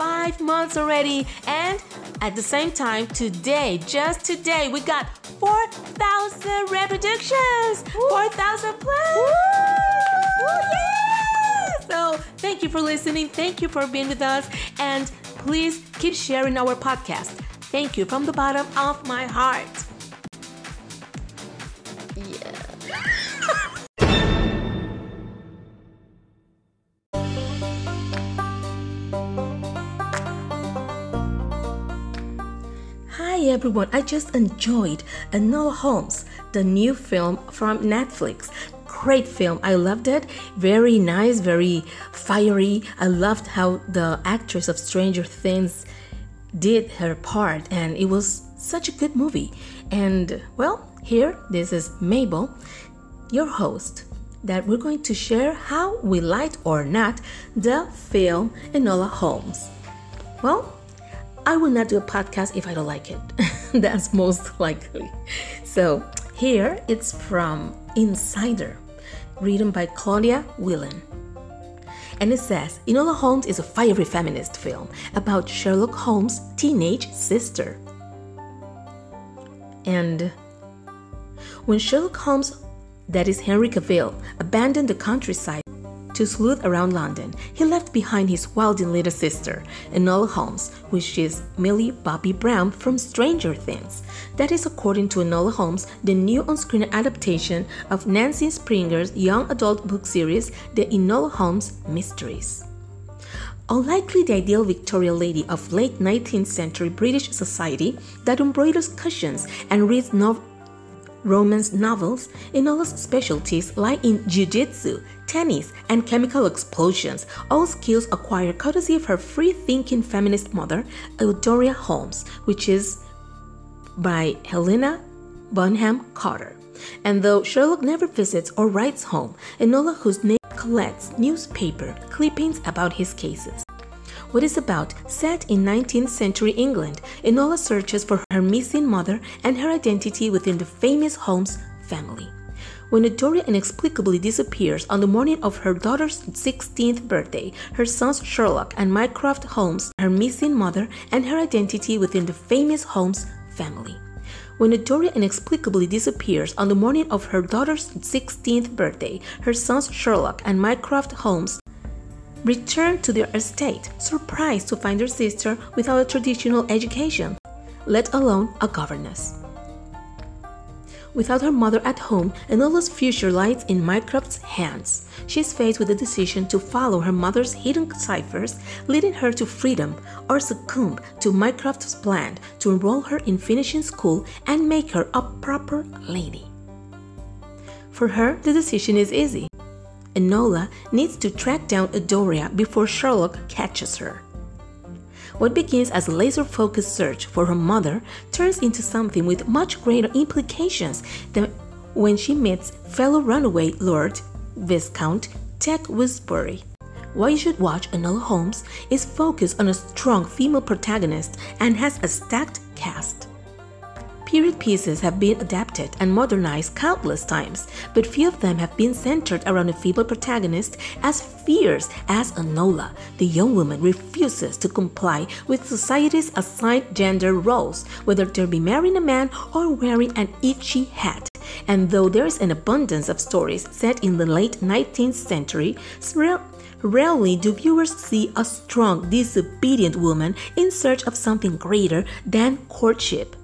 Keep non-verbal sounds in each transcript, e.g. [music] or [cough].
Five months already. And at the same time, today, just today, we got 4,000 reproductions. 4,000 plus. Yeah! So, thank you for listening. Thank you for being with us. And please keep sharing our podcast. Thank you from the bottom of my heart. Hi everyone, I just enjoyed Enola Holmes, the new film from Netflix. Great film, I loved it. Very nice, very fiery. I loved how the actress of Stranger Things did her part, and it was such a good movie. And well, here, this is Mabel, your host, that we're going to share how we liked or not the film Enola Holmes. Well, I will not do a podcast if I don't like it. [laughs] That's most likely. So here it's from Insider, written by Claudia Whelan. And it says Enola Holmes is a fiery feminist film about Sherlock Holmes' teenage sister. And when Sherlock Holmes, that is Henry Cavill, abandoned the countryside to sleuth around London, he left behind his wilding little sister, Enola Holmes, which is Millie Bobby Brown from Stranger Things. That is according to Enola Holmes, the new on-screen adaptation of Nancy Springer's young adult book series, The Enola Holmes Mysteries. Unlikely the ideal Victorian lady of late 19th century British society that embroiders cushions and reads no- romance novels, Enola's specialties lie in jiu-jitsu, tennis, and chemical explosions, all skills acquired courtesy of her free-thinking feminist mother, Eudora Holmes, which is by Helena Bonham Carter. And though Sherlock never visits or writes home, Enola whose name collects newspaper clippings about his cases. What is about set in 19th century England, Enola searches for her missing mother and her identity within the famous Holmes family. When Eudora inexplicably disappears on the morning of her daughter's 16th birthday, her sons Sherlock and Mycroft Holmes, her missing mother, and her identity within the famous Holmes family. When Eudora inexplicably disappears on the morning of her daughter's 16th birthday, her sons Sherlock and Mycroft Holmes return to their estate, surprised to find their sister without a traditional education, let alone a governess. Without her mother at home, Enola's future lies in Mycroft's hands. She is faced with the decision to follow her mother's hidden ciphers, leading her to freedom, or succumb to Mycroft's plan to enroll her in finishing school and make her a proper lady. For her, the decision is easy. Enola needs to track down Eudora before Sherlock catches her. What begins as a laser focused search for her mother turns into something with much greater implications than when she meets fellow runaway Lord Viscount Tewkesbury. Why you should watch Enola Holmes is focused on a strong female protagonist and has a stacked cast. Period pieces have been adapted and modernized countless times, but few of them have been centered around a female protagonist as fierce as Enola. The young woman refuses to comply with society's assigned gender roles, whether they be marrying a man or wearing an itchy hat. And though there is an abundance of stories set in the late 19th century, Rarely do viewers see a strong, disobedient woman in search of something greater than courtship.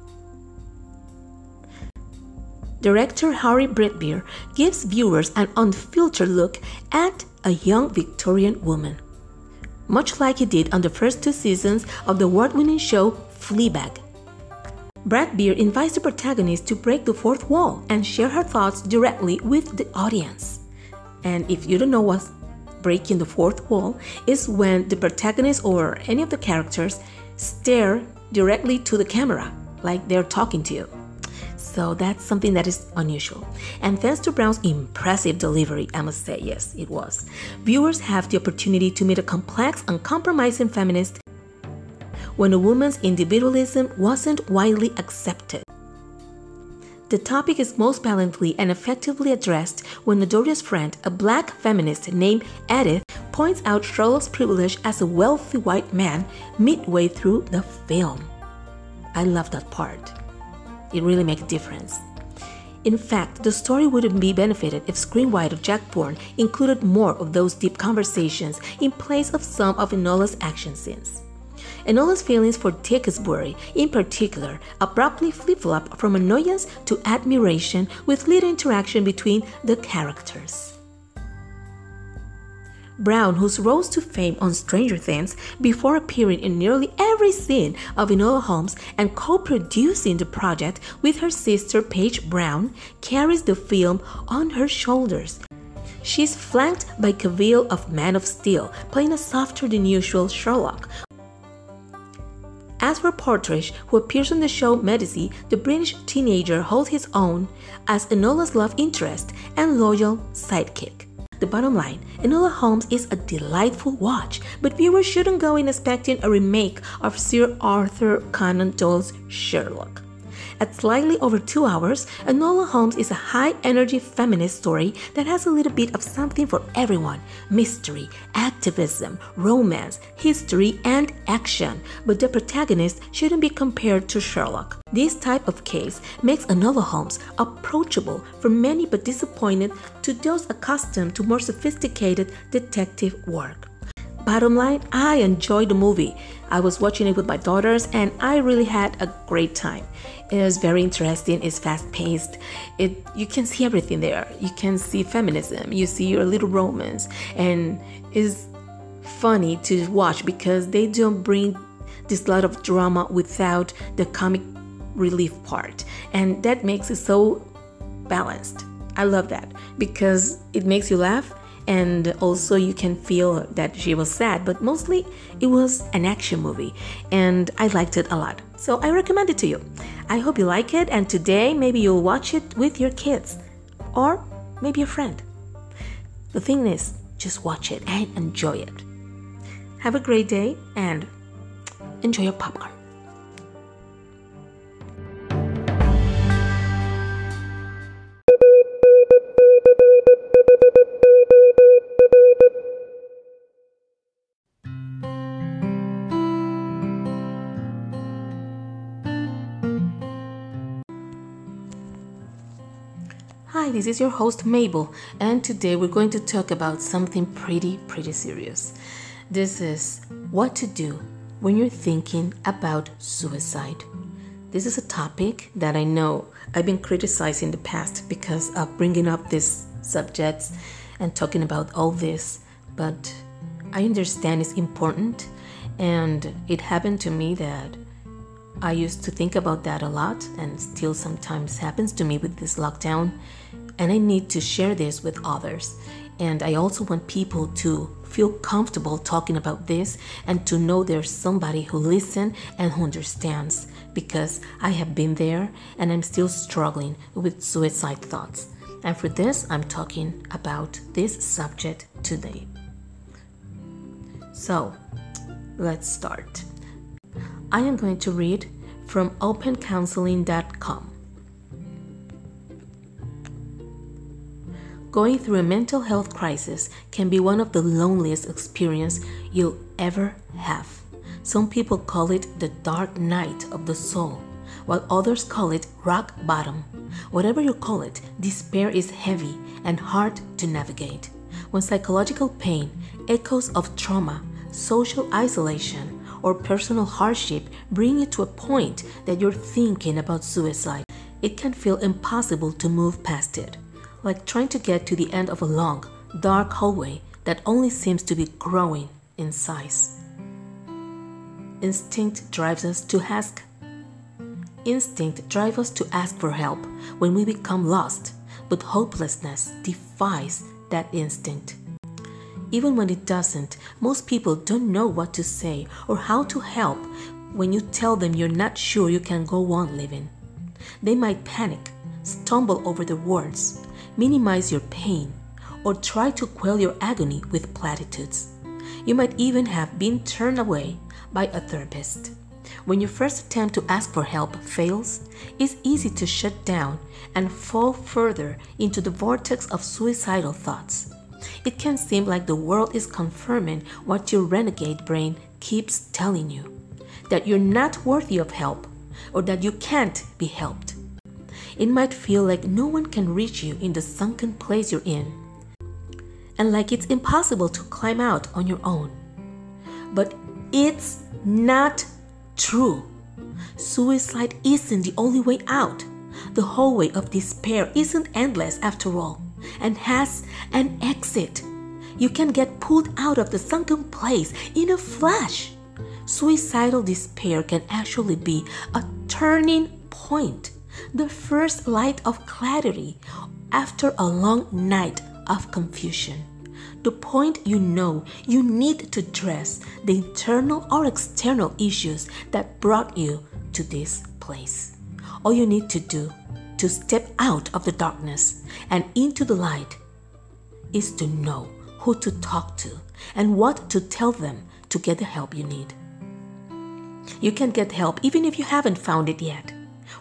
Director Harry Bradbeer gives viewers an unfiltered look at a young Victorian woman, much like he did on the first two seasons of the award winning show Fleabag. Bradbeer invites the protagonist to break the fourth wall and share her thoughts directly with the audience. And if you don't know what breaking the fourth wall is when the protagonist or any of the characters stare directly to the camera like they're talking to you. So that's something that is unusual. And thanks to Brown's impressive delivery, I must say, yes, it was, viewers have the opportunity to meet a complex, uncompromising feminist when a woman's individualism wasn't widely accepted. The topic is most valiantly and effectively addressed when Doria's friend, a black feminist named Edith, points out Sherlock's privilege as a wealthy white man midway through the film. I love that part. It really makes a difference. In fact, the story wouldn't be benefited if screenwriter Jack Thorne included more of those deep conversations in place of some of Enola's action scenes. Enola's feelings for Tewkesbury, in particular, abruptly flip flop from annoyance to admiration with little interaction between the characters. Brown, who rose to fame on Stranger Things before appearing in nearly every scene of Enola Holmes and co producing the project with her sister Paige Brown, carries the film on her shoulders. She's flanked by Cavill of Man of Steel, playing a softer than usual Sherlock, as for Partridge, who appears on the show Medici, the British teenager holds his own as Enola's love interest and loyal sidekick. The bottom line, Enola Holmes is a delightful watch, but viewers shouldn't go in expecting a remake of Sir Arthur Conan Doyle's Sherlock. At slightly over two hours, Enola Holmes is a high energy feminist story that has a little bit of something for everyone mystery, activism, romance, history, and action. But the protagonist shouldn't be compared to Sherlock. This type of case makes Enola Holmes approachable for many but disappointed to those accustomed to more sophisticated detective work. Bottom line, I enjoyed the movie. I was watching it with my daughters and I really had a great time. It was very interesting, it's fast paced. It you can see everything there. You can see feminism, you see your little romance and it's funny to watch because they don't bring this lot of drama without the comic relief part. And that makes it so balanced. I love that because it makes you laugh and also you can feel that she was sad but mostly it was an action movie. And i liked it a lot. So i recommend it to you. I hope you like it and today maybe you'll watch it with your kids or maybe a friend. The thing is just watch it and enjoy it. Have a great day and enjoy your popcorn Hi, this is your host Mabel, and today we're going to talk about something pretty, pretty serious. This is what to do when you're thinking about suicide. This is a topic that I know I've been criticized in the past because of bringing up these subjects and talking about all this, but I understand it's important, and it happened to me that I used to think about that a lot, and still sometimes happens to me with this lockdown. And I need to share this with others. And I also want people to feel comfortable talking about this and to know there's somebody who listens and who understands because I have been there and I'm still struggling with suicide thoughts. And for this, I'm talking about this subject today. So, let's start. I am going to read from opencounseling.com. Going through a mental health crisis can be one of the loneliest experiences you'll ever have. Some people call it the dark night of the soul, while others call it rock bottom. Whatever you call it, despair is heavy and hard to navigate. When psychological pain, echoes of trauma, social isolation, or personal hardship bring you to a point that you're thinking about suicide, it can feel impossible to move past it like trying to get to the end of a long, dark hallway that only seems to be growing in size. Instinct drives us to ask. Instinct drives us to ask for help when we become lost, but hopelessness defies that instinct. Even when it doesn't, most people don't know what to say or how to help when you tell them you're not sure you can go on living. They might panic, stumble over the words, minimize your pain, or try to quell your agony with platitudes. You might even have been turned away by a therapist. When your first attempt to ask for help fails, it's easy to shut down and fall further into the vortex of suicidal thoughts. It can seem like the world is confirming what your renegade brain keeps telling you that you're not worthy of help or that you can't be helped. It might feel like no one can reach you in the sunken place you're in, and like it's impossible to climb out on your own. But it's not true. Suicide isn't the only way out. The hallway of despair isn't endless after all and has an exit. You can get pulled out of the sunken place in a flash. Suicidal despair can actually be a turning point, the first light of clarity after a long night of confusion. The point you know you need to address the internal or external issues that brought you to this place. All you need to do to step out of the darkness and into the light is to know who to talk to and what to tell them to get the help you need. You can get help even if you haven't found it yet.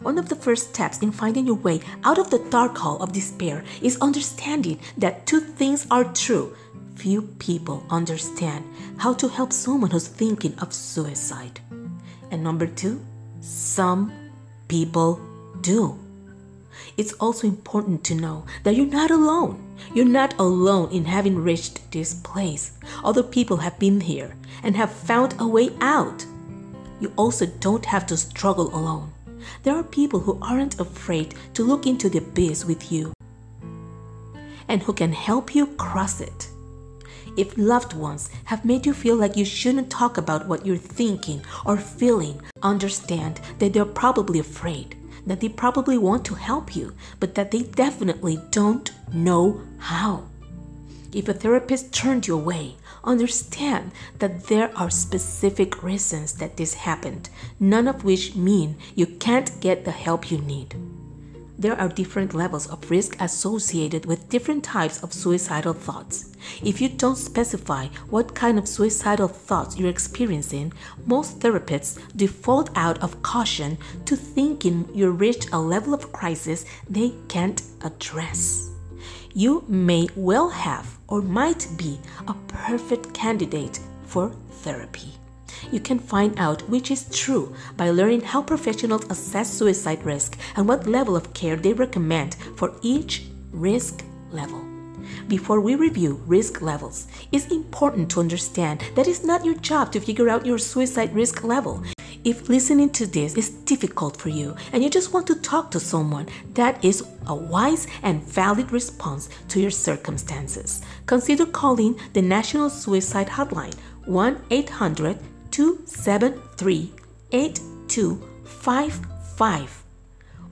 One of the first steps in finding your way out of the dark hole of despair is understanding that two things are true. Few people understand how to help someone who's thinking of suicide. And number two, some people do. It's also important to know that you're not alone. You're not alone in having reached this place. Other people have been here and have found a way out. You also don't have to struggle alone. There are people who aren't afraid to look into the abyss with you and who can help you cross it. If loved ones have made you feel like you shouldn't talk about what you're thinking or feeling, understand that they're probably afraid that they probably want to help you, but that they definitely don't know how. If a therapist turned you away, understand that there are specific reasons that this happened, none of which mean you can't get the help you need. There are different levels of risk associated with different types of suicidal thoughts. If you don't specify what kind of suicidal thoughts you're experiencing, most therapists default out of caution to thinking you reached a level of crisis they can't address. You may well have or might be a perfect candidate for therapy. You can find out which is true by learning how professionals assess suicide risk and what level of care they recommend for each risk level. Before we review risk levels, it's important to understand that it's not your job to figure out your suicide risk level. If listening to this is difficult for you and you just want to talk to someone, that is a wise and valid response to your circumstances. Consider calling the National Suicide Hotline 1 800 273 8255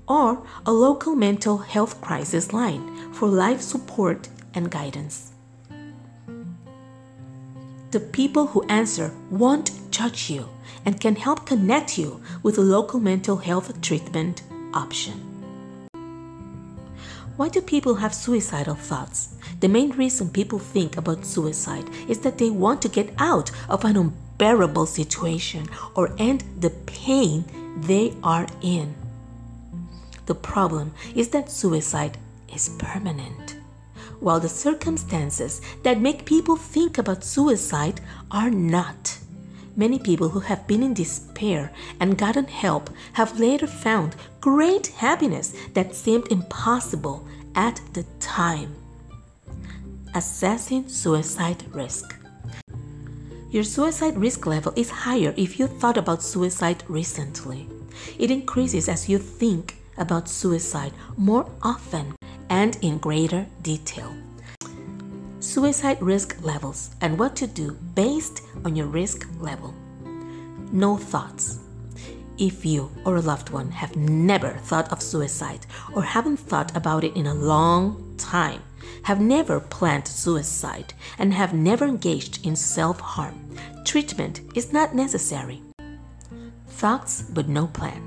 or a local mental health crisis line for life support and guidance. The people who answer won't judge you and can help connect you with a local mental health treatment option. Why do people have suicidal thoughts? The main reason people think about suicide is that they want to get out of an unbearable situation or end the pain they are in. The problem is that suicide is permanent, while the circumstances that make people think about suicide are not. Many people who have been in despair and gotten help have later found great happiness that seemed impossible at the time. Assessing suicide risk. Your suicide risk level is higher if you thought about suicide recently. It increases as you think about suicide more often and in greater detail. Suicide risk levels and what to do based on your risk level. No thoughts. If you or a loved one have never thought of suicide or haven't thought about it in a long time, have never planned suicide, and have never engaged in self harm, treatment is not necessary. thoughts but no plan.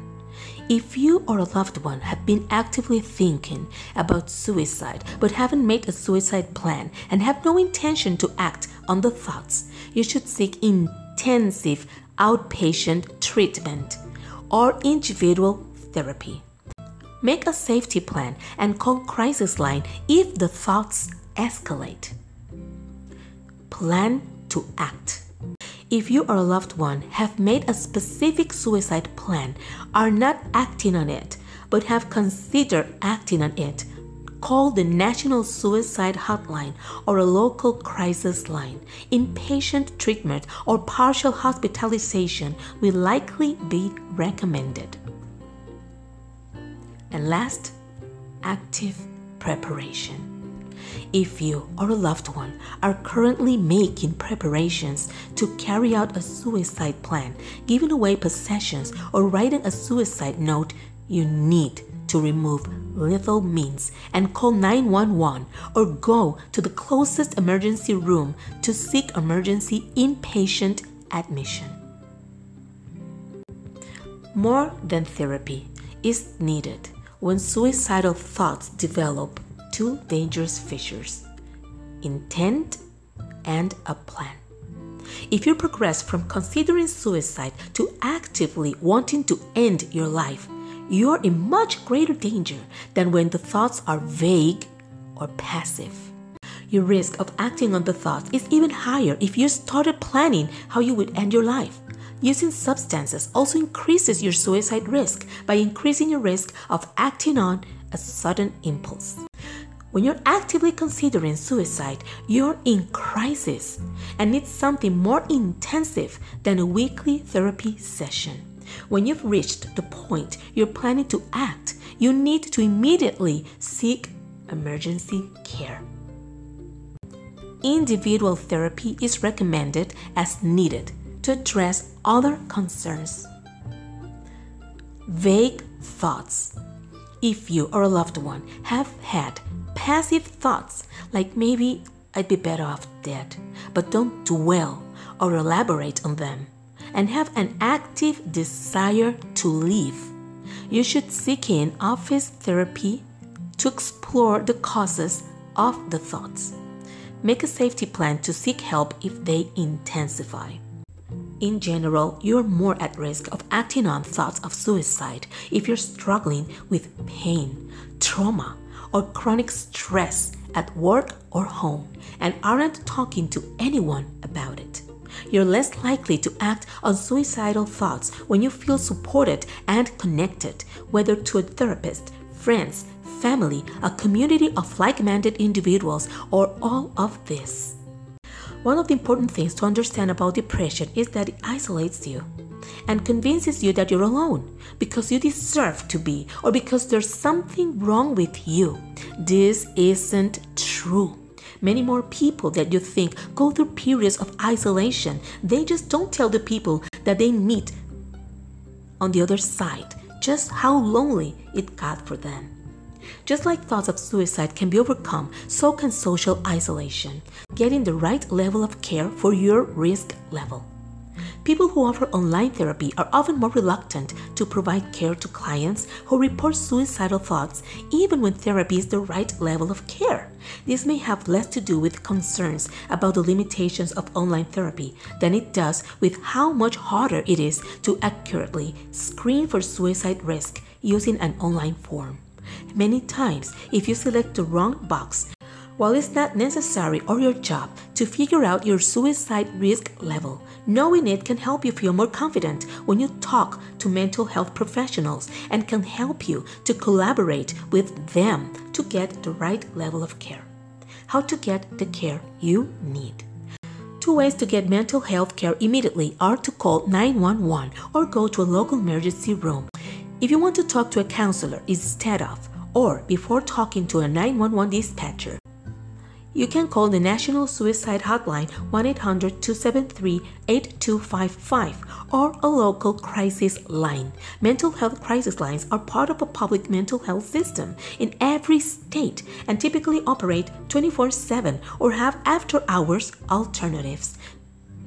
If you or a loved one have been actively thinking about suicide but haven't made a suicide plan and have no intention to act on the thoughts, you should seek intensive outpatient treatment or individual therapy. Make a safety plan and call crisis line if the thoughts escalate. Plan to act. If you or a loved one have made a specific suicide plan, are not acting on it, but have considered acting on it, call the National Suicide Hotline or a local crisis line. Inpatient treatment or partial hospitalization will likely be recommended. And last, active preparation. If you or a loved one are currently making preparations to carry out a suicide plan, giving away possessions, or writing a suicide note, you need to remove lethal means and call 911 or go to the closest emergency room to seek emergency inpatient admission. More than therapy is needed when suicidal thoughts develop two dangerous fissures intent and a plan. If you progress from considering suicide to actively wanting to end your life, you are in much greater danger than when the thoughts are vague or passive. Your risk of acting on the thoughts is even higher if you started planning how you would end your life. Using substances also increases your suicide risk by increasing your risk of acting on a sudden impulse. When you're actively considering suicide, you're in crisis and need something more intensive than a weekly therapy session. When you've reached the point you're planning to act, you need to immediately seek emergency care. Individual therapy is recommended as needed to address other concerns. Vague thoughts. If you or a loved one have had passive thoughts like maybe I'd be better off dead, but don't dwell or elaborate on them, and have an active desire to leave. You should seek in office therapy to explore the causes of the thoughts. Make a safety plan to seek help if they intensify. In general, you're more at risk of acting on thoughts of suicide if you're struggling with pain, trauma, or chronic stress at work or home and aren't talking to anyone about it. You're less likely to act on suicidal thoughts when you feel supported and connected, whether to a therapist, friends, family, a community of like minded individuals, or all of this. One of the important things to understand about depression is that it isolates you and convinces you that you're alone because you deserve to be or because there's something wrong with you. This isn't true. Many more people that you think go through periods of isolation. They just don't tell the people that they meet on the other side just how lonely it got for them. Just like thoughts of suicide can be overcome, so can social isolation, getting the right level of care for your risk level. People who offer online therapy are often more reluctant to provide care to clients who report suicidal thoughts even when therapy is the right level of care. This may have less to do with concerns about the limitations of online therapy than it does with how much harder it is to accurately screen for suicide risk using an online form. Many times, if you select the wrong box, while it's not necessary or your job to figure out your suicide risk level, knowing it can help you feel more confident when you talk to mental health professionals and can help you to collaborate with them to get the right level of care. How to get the care you need. Two ways to get mental health care immediately are to call 911 or go to a local emergency room. If you want to talk to a counselor instead of or before talking to a 911 dispatcher, you can call the National Suicide Hotline 1 800 273 8255 or a local crisis line. Mental health crisis lines are part of a public mental health system in every state and typically operate 24 7 or have after hours alternatives.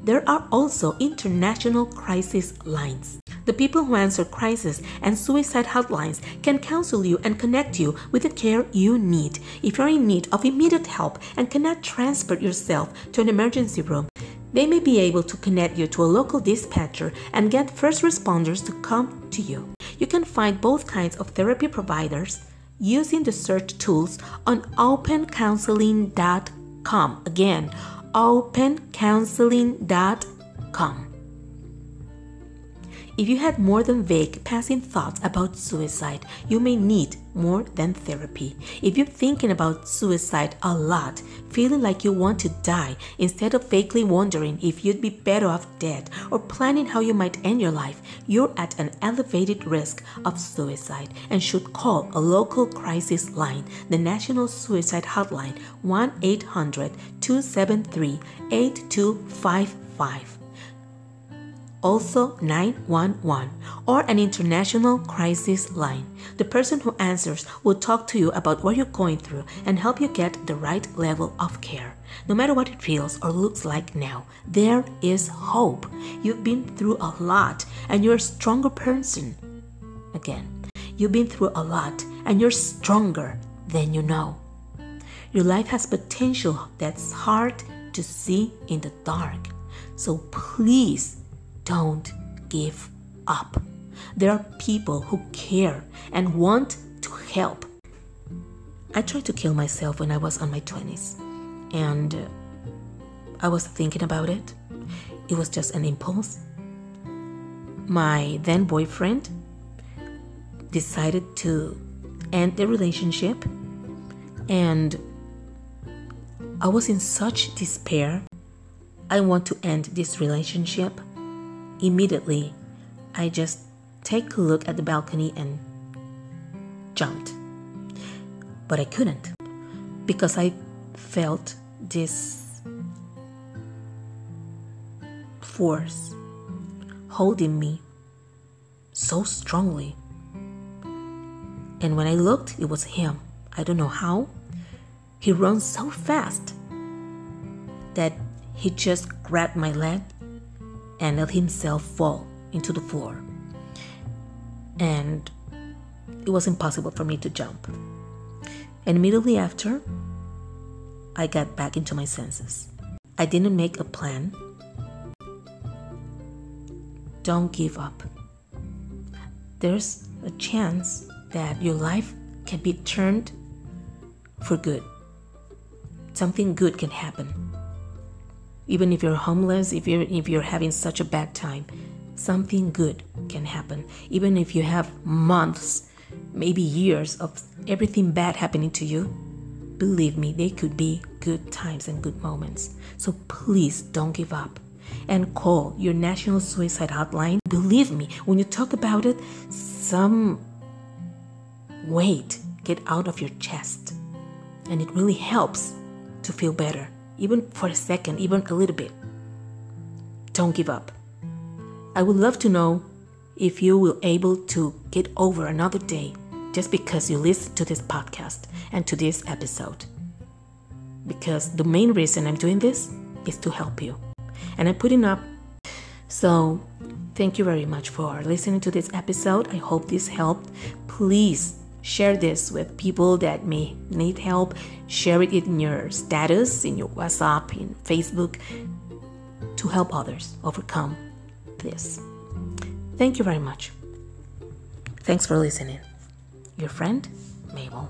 There are also international crisis lines. The people who answer crisis and suicide hotlines can counsel you and connect you with the care you need. If you're in need of immediate help and cannot transport yourself to an emergency room, they may be able to connect you to a local dispatcher and get first responders to come to you. You can find both kinds of therapy providers using the search tools on opencounseling.com. Again, opencounseling.com. If you had more than vague passing thoughts about suicide, you may need more than therapy. If you're thinking about suicide a lot, feeling like you want to die instead of vaguely wondering if you'd be better off dead or planning how you might end your life, you're at an elevated risk of suicide and should call a local crisis line, the National Suicide Hotline 1 800 273 8255 also 911, or an international crisis line. The person who answers will talk to you about what you're going through and help you get the right level of care. No matter what it feels or looks like now, there is hope. You've been through a lot and you're a stronger person. Again, you've been through a lot and you're stronger than you know. Your life has potential that's hard to see in the dark. So please don't give up. There are people who care and want to help. I tried to kill myself when I was on my 20s, and uh, I was thinking about it. It was just an impulse. My then boyfriend decided to end the relationship, and I was in such despair. I want to end this relationship Immediately, I just take a look at the balcony and jumped. But I couldn't because I felt this force holding me so strongly. And when I looked, it was him. I don't know how. He runs so fast that he just grabbed my leg and let himself fall into the floor. And it was impossible for me to jump. And immediately after, I got back into my senses. I didn't make a plan. Don't give up. There's a chance that your life can be turned for good. Something good can happen even if you're homeless, if you're if you're having such a bad time, something good can happen. Even if you have months, maybe years of everything bad happening to you, believe me, they could be good times and good moments. So please don't give up and call your national suicide hotline. Believe me, when you talk about it, some weight get out of your chest and it really helps to feel better even for a second, even a little bit. Don't give up. I would love to know if you will able to get over another day just because you listen to this podcast and to this episode. Because the main reason I'm doing this is to help you. And I'm putting up. So, thank you very much for listening to this episode. I hope this helped. Please Share this with people that may need help. Share it in your status, in your WhatsApp, in Facebook to help others overcome this. Thank you very much. Thanks for listening. Your friend, Mabel.